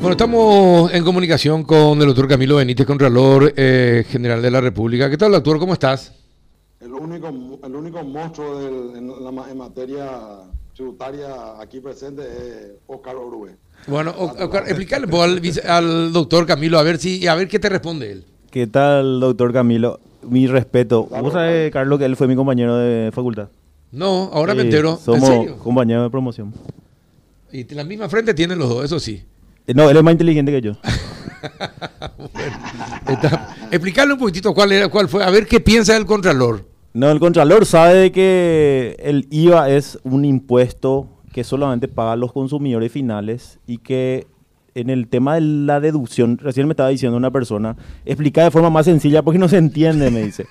Bueno, estamos en comunicación con el doctor Camilo Benítez, Contralor eh, General de la República. ¿Qué tal, doctor? ¿Cómo estás? El único, el único monstruo del- en, la- en materia tributaria aquí presente es Oscar Orue. Bueno, Oscar, explícale vos al, al doctor Camilo a ver si a ver qué te responde él. ¿Qué tal, doctor Camilo? Mi respeto. Claro, Vos sabés, Carlos, que él fue mi compañero de facultad. No, ahora me entero. ¿En Somos serio? compañeros de promoción. Y la misma frente tienen los dos, eso sí. Eh, No, él es más inteligente que yo. Está- explicarle un poquitito cuál era, cuál fue, a ver qué piensa el Contralor. No, el Contralor sabe de que el IVA es un impuesto que solamente pagan los consumidores finales y que en el tema de la deducción, recién me estaba diciendo una persona, explica de forma más sencilla porque no se entiende, me dice.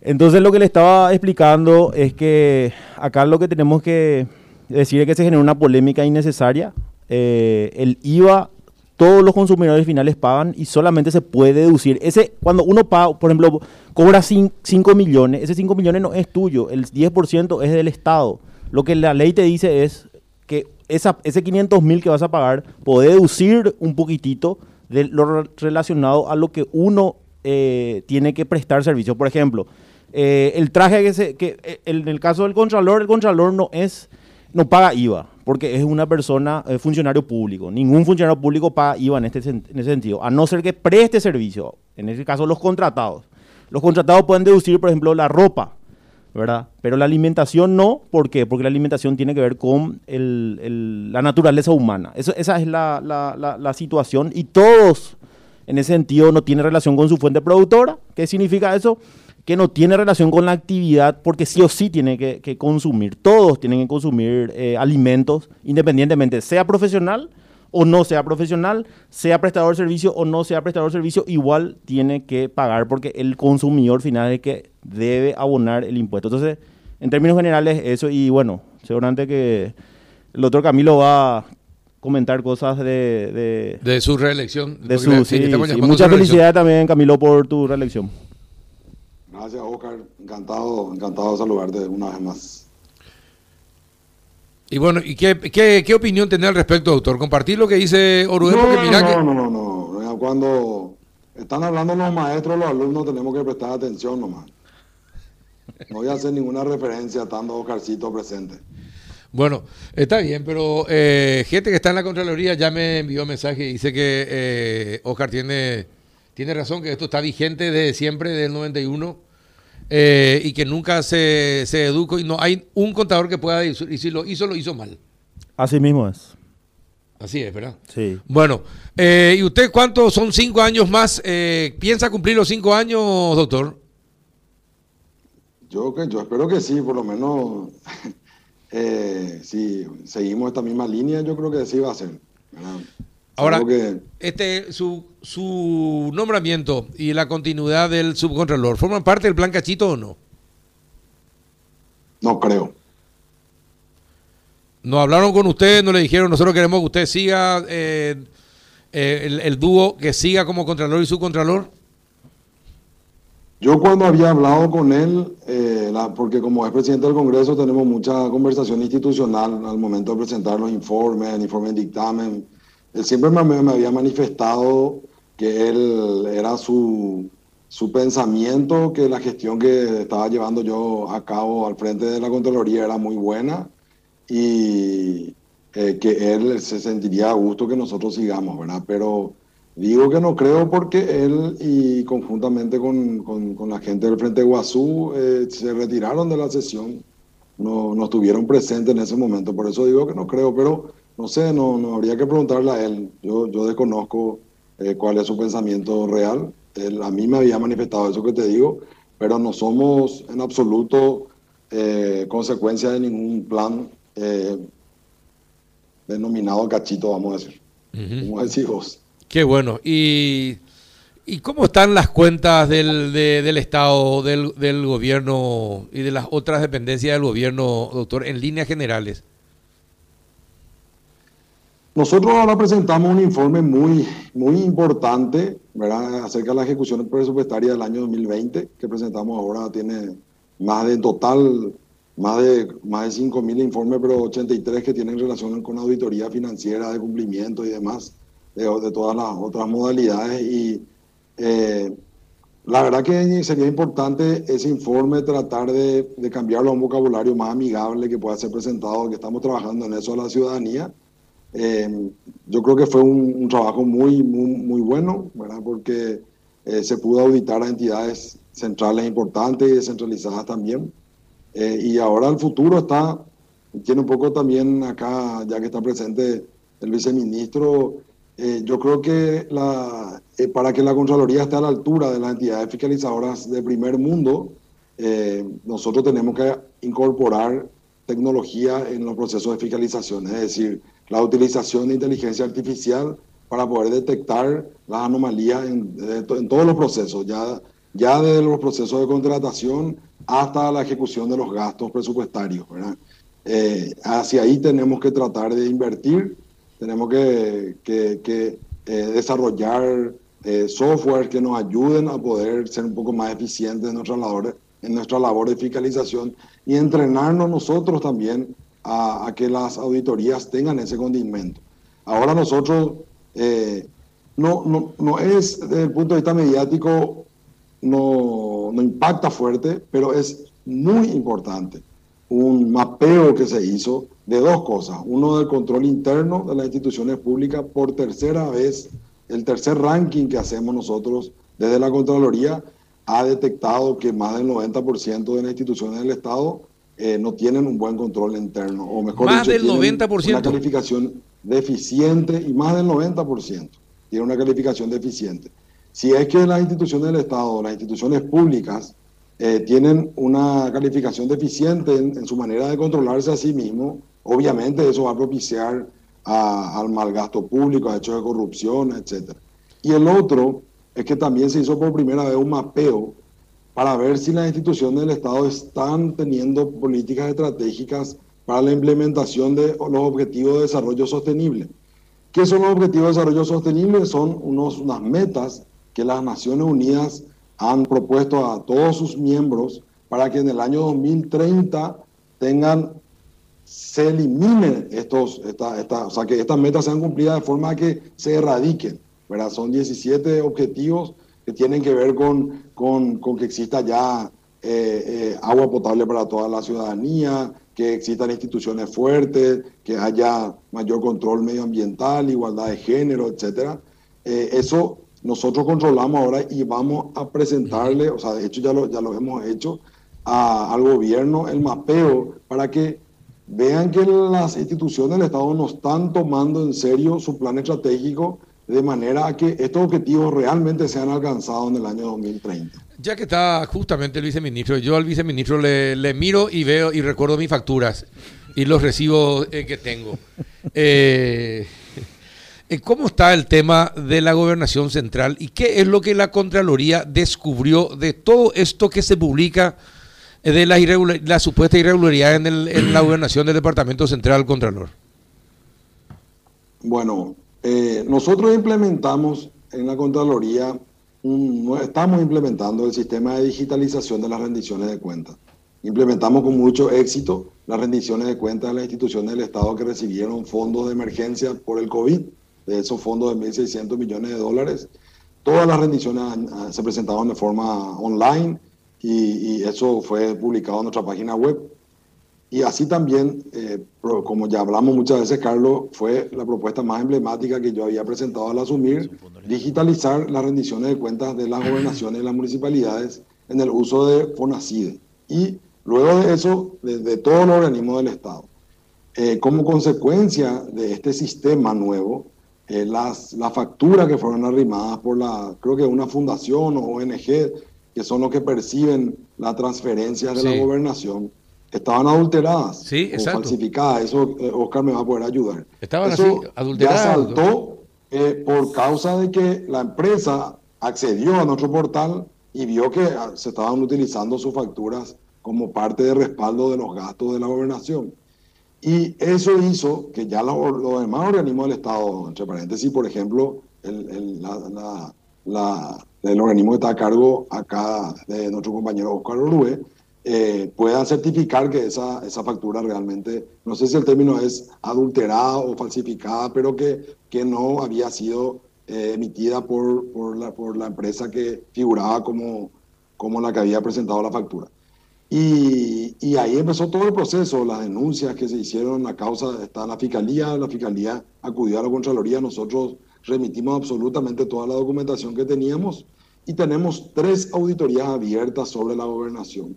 Entonces lo que le estaba explicando es que acá lo que tenemos que decir es que se genera una polémica innecesaria. Eh, el IVA todos los consumidores finales pagan y solamente se puede deducir. Ese, cuando uno paga, por ejemplo, cobra 5 millones, ese 5 millones no es tuyo, el 10% es del Estado. Lo que la ley te dice es que ese 500 mil que vas a pagar, puede deducir un poquitito de lo re- relacionado a lo que uno eh, tiene que prestar servicio. Por ejemplo, eh, el traje que se, que en el caso del contralor, el contralor no es, no paga IVA, porque es una persona, eh, funcionario público. Ningún funcionario público paga IVA en, este, en ese sentido, a no ser que preste servicio. En ese caso, los contratados. Los contratados pueden deducir, por ejemplo, la ropa, ¿verdad? Pero la alimentación no, ¿por qué? Porque la alimentación tiene que ver con el- la naturaleza humana. Esa es la- la- la situación y todos en ese sentido no tienen relación con su fuente productora. ¿Qué significa eso? Que no tiene relación con la actividad porque sí o sí tiene que, que consumir. Todos tienen que consumir eh, alimentos independientemente, sea profesional o no sea profesional, sea prestador de servicio o no sea prestador de servicio, igual tiene que pagar porque el consumidor final es el que debe abonar el impuesto. Entonces, en términos generales, eso y bueno, seguramente que el doctor Camilo va a comentar cosas de... de, De su reelección. de su, sí, Mucha felicidad también, Camilo, por tu reelección. Gracias, Oscar. Encantado, encantado de saludarte una vez más. Y bueno, ¿y qué, qué, qué opinión tenés al respecto, doctor? Compartir lo que dice Orue, porque mira no, que... no, no, no, no. Cuando están hablando los maestros, los alumnos tenemos que prestar atención nomás. No voy a hacer ninguna referencia estando Oscarcito presente. Bueno, está bien, pero eh, gente que está en la Contraloría ya me envió mensaje y dice que eh, Oscar tiene, tiene razón, que esto está vigente desde siempre, desde el 91, eh, y que nunca se, se educó y no hay un contador que pueda decir, y si lo hizo, lo hizo mal. Así mismo es. Así es, ¿verdad? Sí. Bueno, eh, ¿y usted cuántos son cinco años más? Eh, ¿Piensa cumplir los cinco años, doctor? Yo, que, yo espero que sí, por lo menos, eh, si seguimos esta misma línea, yo creo que sí va a ser. ¿verdad? Ahora, que, este, su, su nombramiento y la continuidad del subcontralor, ¿forman parte del plan cachito o no? no creo. No hablaron con usted, no le dijeron, nosotros queremos que usted siga eh, eh, el, el dúo, que siga como contralor y subcontralor. Yo cuando había hablado con él, eh, la- porque como es presidente del Congreso tenemos mucha conversación institucional al momento de presentar los informes, el informe de dictamen, él siempre me, me había manifestado que él era su, su pensamiento, que la gestión que estaba llevando yo a cabo al frente de la Contraloría era muy buena y eh, que él se sentiría a gusto que nosotros sigamos, ¿verdad? Pero digo que no creo porque él y conjuntamente con, con- con la gente del Frente Guazú eh, se retiraron de la sesión, no, no estuvieron presentes en ese momento, por eso digo que no creo, pero no sé, no, no habría que preguntarle a él, yo, yo desconozco eh, cuál es su pensamiento real, él a mí me había manifestado eso que te digo, pero no somos en absoluto eh, consecuencia de ningún plan eh, denominado cachito, vamos a decir. Como decís vos. Qué bueno. ¿Y, y cómo están las cuentas del, de- del Estado, del, del gobierno y de las otras dependencias del gobierno, doctor, en líneas generales? Nosotros ahora presentamos un informe muy, muy importante. Acerca de la ejecución presupuestaria del año 2020, que presentamos ahora, tiene más de total, más de, más de 5.000 informes, pero 83 que tienen relación con auditoría financiera de cumplimiento y demás. de, de todas las otras modalidades y eh, la verdad que sería importante ese informe tratar de, de, cambiarlo a un vocabulario más amigable que pueda ser presentado, que estamos trabajando en eso a la ciudadanía. Eh, yo creo que fue un, trabajo muy, muy, muy, bueno, ¿verdad? porque eh, se pudo auditar a entidades centrales importantes y descentralizadas también. Eh, y ahora el futuro está, tiene un poco también acá, ya que está presente el viceministro, eh, yo creo que la, eh, para que la Contraloría esté a la altura de las entidades fiscalizadoras de primer mundo, eh, nosotros tenemos que incorporar tecnología en los procesos de fiscalización, es decir, la utilización de inteligencia artificial para poder detectar las anomalías en, todos los procesos, ya, ya desde los procesos de contratación hasta la ejecución de los gastos presupuestarios. hacia ahí tenemos que tratar de invertir tenemos que, que, eh, desarrollar eh, software que nos ayuden a poder ser un poco más eficientes en nuestra labor, en nuestra labor de fiscalización y entrenarnos nosotros también a, que las auditorías tengan ese condimento. Ahora nosotros, eh, no, no, no, es desde el punto de vista mediático, no, no impacta fuerte, pero es muy importante un mapeo que se hizo de dos cosas. Uno del control interno de las instituciones públicas. Por tercera vez, el tercer ranking que hacemos nosotros desde la Contraloría ha detectado que más del 90% de las instituciones del Estado eh, no tienen un buen control interno. O mejor más del 90%. Una calificación deficiente y más del 90% tiene una calificación deficiente. Si es que las instituciones del Estado, las instituciones públicas, eh, tienen una calificación deficiente en, su manera de controlarse a sí mismo, obviamente eso va a propiciar al mal gasto público, a hechos de corrupción, etc. Y el otro es que también se hizo por primera vez un mapeo para ver si las instituciones del Estado están teniendo políticas estratégicas para la implementación de los objetivos de desarrollo sostenible. ¿Qué son los objetivos de desarrollo sostenible? Son unos, unas metas que las Naciones Unidas han propuesto a todos sus miembros para que en el año 2030 tengan, se eliminen estos, esta, esta, o sea, que estas metas sean cumplidas de forma que se erradiquen. ¿verdad? Son 17 objetivos que tienen que ver con, con, con que exista ya eh, eh, agua potable para toda la ciudadanía, que existan instituciones fuertes, que haya mayor control medioambiental, igualdad de género, etcétera. Eh, eso nosotros controlamos ahora y vamos a presentarle, o sea, de hecho ya lo, ya lo hemos hecho, al gobierno el mapeo para que vean que las instituciones del Estado no están tomando en serio su plan estratégico de manera a que estos objetivos realmente sean alcanzados en el año 2030. Ya que está justamente el viceministro, yo al viceministro le, le miro y veo y recuerdo mis facturas y los recibos eh, que tengo. Eh, eh, ¿Cómo está el tema de la gobernación central y qué es lo que la Contraloría descubrió de todo esto que se publica de la, la supuesta irregularidad en, la gobernación del Departamento Central Contralor? Bueno, eh, nosotros implementamos en la Contraloría, estamos implementando el sistema de digitalización de las rendiciones de cuentas. Implementamos con mucho éxito las rendiciones de cuentas de las instituciones del Estado que recibieron fondos de emergencia por el COVID de esos fondos de 1.600 millones de dólares. Todas las rendiciones se presentaban de forma online y, eso fue publicado en nuestra página web. Y así también, eh, como ya hablamos muchas veces, Carlos, fue la propuesta más emblemática que yo había presentado al asumir, digitalizar las rendiciones de cuentas de las gobernaciones y las municipalidades en el uso de FONACIDE. Y luego de eso, de, todos los organismos del Estado. Eh, como consecuencia de este sistema nuevo, eh, las, las facturas que fueron arrimadas por la, creo que una fundación o ONG, que son los que perciben las transferencias de la gobernación, estaban adulteradas sí, o falsificadas. Eso eh, Oscar me va a poder ayudar. Estaban así, adulteradas. Ya saltó eh, por causa de que la empresa accedió a nuestro portal y vio que ah, se estaban utilizando sus facturas como parte de respaldo de los gastos de la gobernación. Y eso hizo que ya los, demás organismos del Estado, entre paréntesis, por ejemplo, el, el, la, el organismo que está a cargo acá de nuestro compañero Oscar Orue, eh, puedan certificar que esa, esa factura realmente, no sé si el término es adulterada o falsificada, pero que, que no había sido eh, emitida por, por, la, por la empresa que figuraba como, como la que había presentado la factura. Y, y, ahí empezó todo el proceso, las denuncias que se hicieron, la causa está la fiscalía, la fiscalía acudió a la Contraloría, nosotros remitimos absolutamente toda la documentación que teníamos y tenemos tres auditorías abiertas sobre la gobernación.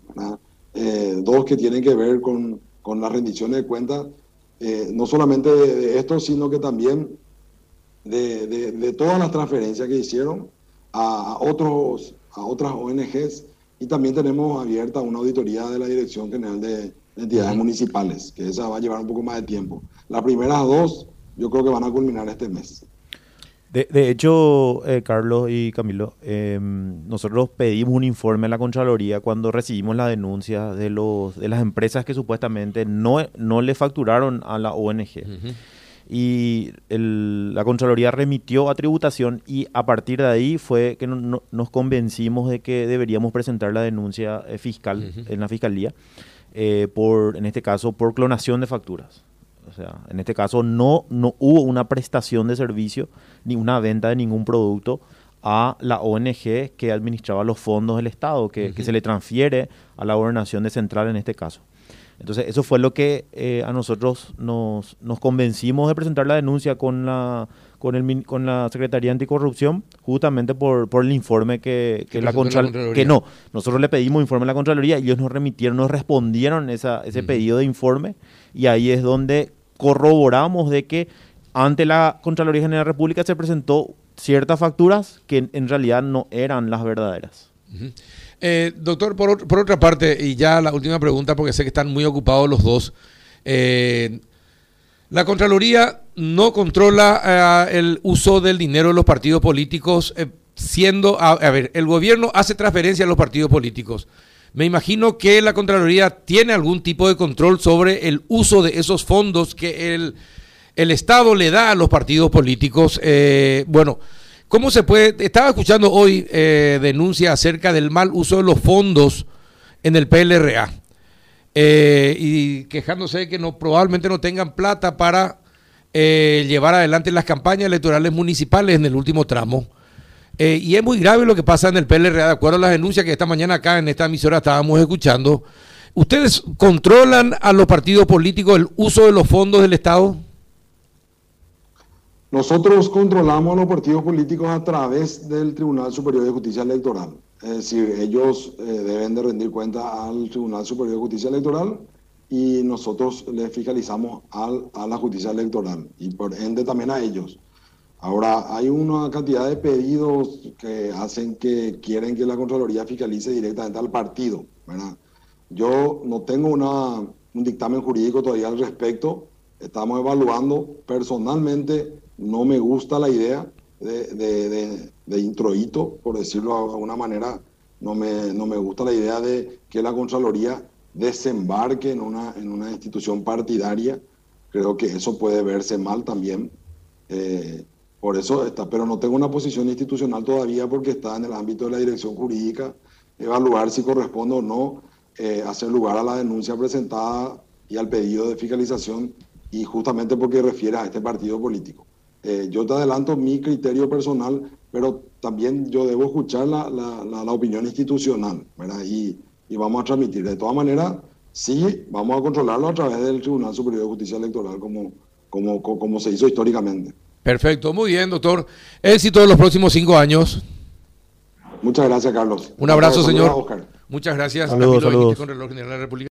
Eh, dos que tienen que ver con, con las rendiciones de cuentas, eh, no solamente de, esto, sino que también de, de, todas las transferencias que hicieron a, otros, a otras ONGs. Y también tenemos abierta una auditoría de la Dirección General de Entidades Municipales, que esa va a llevar un poco más de tiempo. Las primeras dos yo creo que van a culminar este mes. De, de hecho, eh, Carlos y Camilo, em, nosotros pedimos un informe a la Contraloría cuando recibimos la denuncia de, los, de las empresas que supuestamente no, no le facturaron a la ONG. Y la Contraloría remitió a tributación y a partir de ahí fue que nos convencimos de que deberíamos presentar la denuncia eh, fiscal en la Fiscalía, eh, por, en este caso por clonación de facturas. O sea, en este caso no, no hubo una prestación de servicio ni una venta de ningún producto a la ONG que administraba los fondos del Estado, que, se le transfiere a la gobernación de Central en este caso. Entonces, eso fue lo que eh, a nosotros nos, nos, convencimos de presentar la denuncia con la, con el, con la Secretaría Anticorrupción, justamente por, por el informe que, que, la, Contraloría. Que no, nosotros le pedimos informe a la Contraloría y ellos nos remitieron, nos respondieron esa, ese pedido de informe y ahí es donde corroboramos de que ante la Contraloría General de la República se presentó ciertas facturas que en realidad no eran las verdaderas. Eh, doctor, por, por, otra parte, y ya la última pregunta, porque sé que están muy ocupados los dos. Eh, la Contraloría no controla eh, el uso del dinero de los partidos políticos, siendo, a, a, ver, el gobierno hace transferencia a los partidos políticos. Me imagino que la Contraloría tiene algún tipo de control sobre el uso de esos fondos que el, el Estado le da a los partidos políticos. Eh, bueno, ¿cómo se puede? Estaba escuchando hoy eh, denuncia acerca del mal uso de los fondos en el PLRA eh, y quejándose de que no, probablemente no tengan plata para llevar adelante las campañas electorales municipales en el último tramo. Eh, y es muy grave lo que pasa en el PLRA, de acuerdo a las denuncias que esta mañana acá en esta emisora estábamos escuchando. ¿Ustedes controlan a los partidos políticos el uso de los fondos del Estado? Nosotros controlamos a los partidos políticos a través del Tribunal Superior de Justicia Electoral. Es ellos eh, deben de rendir cuenta al Tribunal Superior de Justicia Electoral y nosotros les fiscalizamos al, a la justicia electoral y por ende también a ellos. Ahora, hay una cantidad de pedidos que hacen que quieren que la Contraloría fiscalice directamente al partido. ¿verdad? Yo no tengo una, un dictamen jurídico todavía al respecto. Estamos evaluando. Personalmente, no me gusta la idea de, introito, por decirlo de alguna manera. No me, no me gusta la idea de que la Contraloría desembarque en una, en una institución partidaria. Creo que eso puede verse mal también. Eh, por eso está, pero no tengo una posición institucional todavía porque está en el ámbito de la dirección jurídica, evaluar si corresponde o no eh, hacer lugar a la denuncia presentada y al pedido de fiscalización y justamente porque refiere a este partido político. Eh, yo te adelanto mi criterio personal, pero también yo debo escuchar la, la, la, opinión institucional, ¿verdad? Y, y, vamos a transmitir. De todas maneras, sí, vamos a controlarlo a través del Tribunal Superior de Justicia Electoral, como, como, como se hizo históricamente. Perfecto, muy bien, doctor. Éxito en los próximos cinco años. Muchas gracias, Carlos. Un abrazo, señor. Muchas gracias. Saludos, saludos. Con Reloj General de la República.